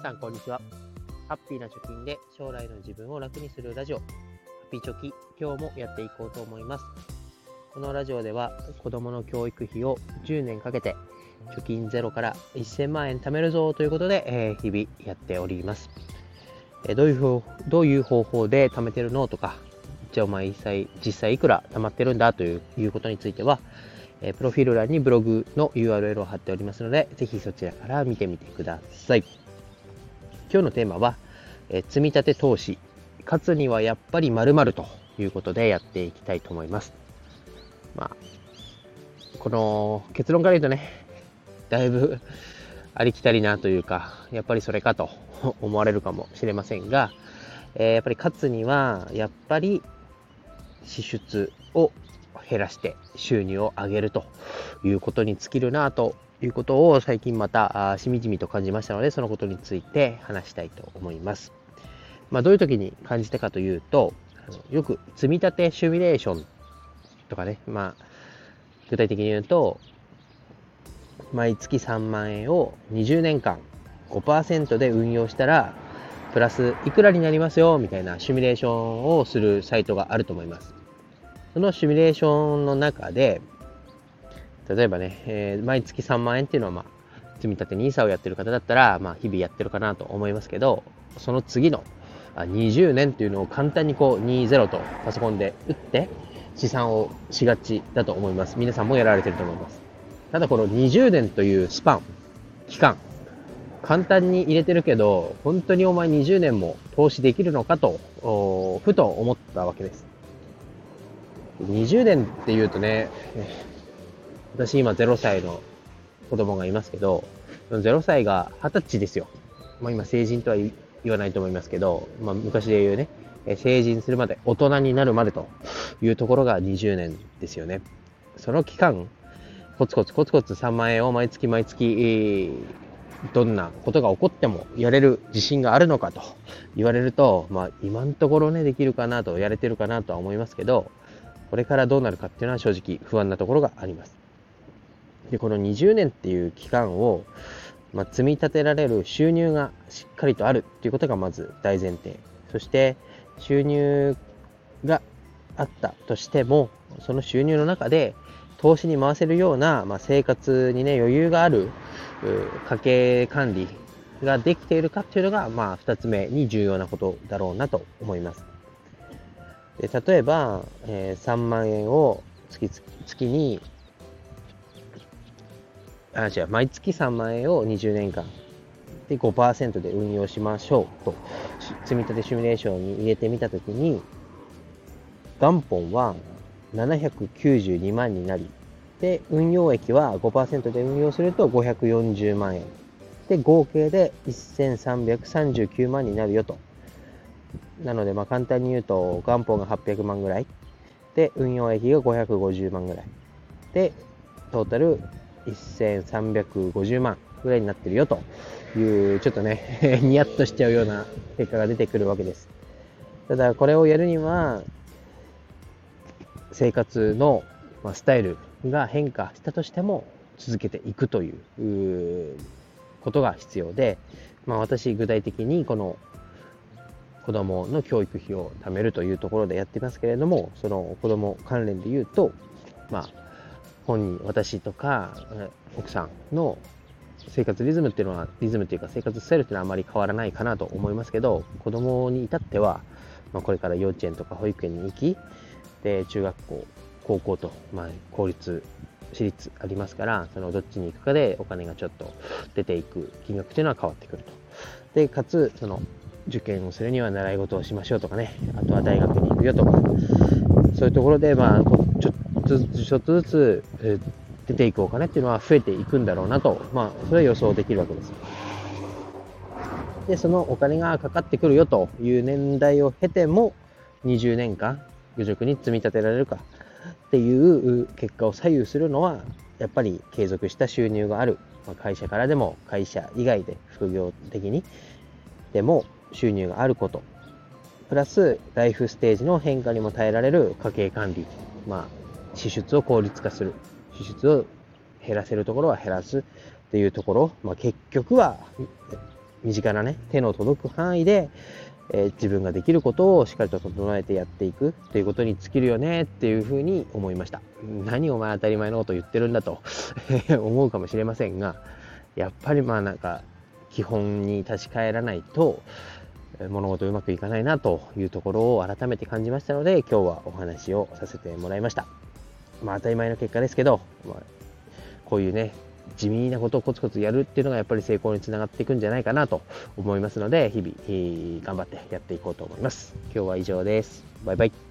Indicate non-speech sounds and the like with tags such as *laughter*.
さん、こんにちは。ハッピーな貯金で将来の自分を楽にするラジオ、ハッピーチョキ、今日もやっていこうと思います。このラジオでは、子供の教育費を10年かけて、貯金ゼロから1000万円貯めるぞということで、えー、日々やっております。えー、どういうどういう方法で貯めてるのとか、じゃあお前実際実際いくら貯まってるんだといういうことについては、えー、プロフィール欄にブログの URL を貼っておりますので、ぜひそちらから見てみてください。今日のテーマは、えー、積立投資、勝つにはやっぱり〇〇ということでやっていきたいと思います。まあ、この結論から言うとね、だいぶありきたりなというか、やっぱりそれかと *laughs* 思われるかもしれませんが、えー、やっぱり勝つには、やっぱり支出を減らして収入を上げるということに尽きるなということを最近またしみじみと感じましたので、そのことについて話したいと思います。まあ、どういう時に感じたかというと、よく積み立てシミュレーションとかね、まあ、具体的に言うと、毎月3万円を20年間5%で運用したら、プラスいくらになりますよみたいなシミュレーションをするサイトがあると思います。そのシミュレーションの中で、例えばね、えー、毎月3万円っていうのは、まあ、積み立て NISA をやってる方だったら、まあ、日々やってるかなと思いますけど、その次の20年っていうのを簡単にこう20とパソコンで打って資産をしがちだと思います。皆さんもやられてると思います。ただこの20年というスパン、期間、簡単に入れてるけど、本当にお前20年も投資できるのかと、ふと思ったわけです。20年って言うとね、私今0歳の子供がいますけど、0歳が20歳ですよ。まあ今成人とは言わないと思いますけど、まあ昔で言うね、成人するまで、大人になるまでというところが20年ですよね。その期間、コツコツコツコツ3万円を毎月毎月、どんなことが起こってもやれる自信があるのかと言われると、まあ今のところね、できるかなと、やれてるかなとは思いますけど、これからどうなるかっていうのは正直不安なところがあります。で、この20年っていう期間を、まあ、積み立てられる収入がしっかりとあるっていうことがまず大前提。そして、収入があったとしても、その収入の中で投資に回せるような、まあ、生活にね、余裕がある家計管理ができているかっていうのが、まあ、2つ目に重要なことだろうなと思います。で例えば、えー、3万円を月月に、あ、違う、毎月3万円を20年間で5%で運用しましょうと、積み立てシミュレーションに入れてみたときに、元本は792万になり、で、運用益は5%で運用すると540万円。で、合計で1339万になるよと。なので、まあ簡単に言うと、元本が800万ぐらい。で、運用益が550万ぐらい。で、トータル1350万ぐらいになってるよという、ちょっとね、*laughs* ニヤッとしちゃうような結果が出てくるわけです。ただ、これをやるには、生活のスタイルが変化したとしても続けていくということが必要で、まあ、私具体的にこの子供の教育費を貯めるというところでやってますけれども、その子供関連で言うと、まあ、本人、私とか奥さんの生活リズムっていうのは、リズムっていうか生活スタイルっていうのはあまり変わらないかなと思いますけど、子供に至っては、まあ、これから幼稚園とか保育園に行き、で、中学校、高校と、まあ、公立、私立ありますから、そのどっちに行くかでお金がちょっと出ていく金額っていうのは変わってくると。で、かつ、その、受験をするには習い事をしましょうとかね、あとは大学に行くよとか、そういうところで、まあ、ちょっとずつ、ちょっとずつ、え出ていくお金っていうのは増えていくんだろうなと、まあ、それは予想できるわけです。で、そのお金がかかってくるよという年代を経ても、20年間、愚直に積み立てられるかっていう結果を左右するのは、やっぱり継続した収入がある。会社からでも、会社以外で副業的にでも収入があること。プラス、ライフステージの変化にも耐えられる家計管理。まあ、支出を効率化する。支出を減らせるところは減らすっていうところ。まあ、結局は、身近なね、手の届く範囲で、えー、自分ができることをしっかりと整えてやっていくということに尽きるよねっていうふうに思いました。何お前当たり前のこと言ってるんだと *laughs* 思うかもしれませんが、やっぱりまあなんか基本に立ち返らないと物事うまくいかないなというところを改めて感じましたので今日はお話をさせてもらいました。まあ当たり前の結果ですけど、まあ、こういうね地味なことをコツコツやるっていうのがやっぱり成功につながっていくんじゃないかなと思いますので日々頑張ってやっていこうと思います。今日は以上です。バイバイ。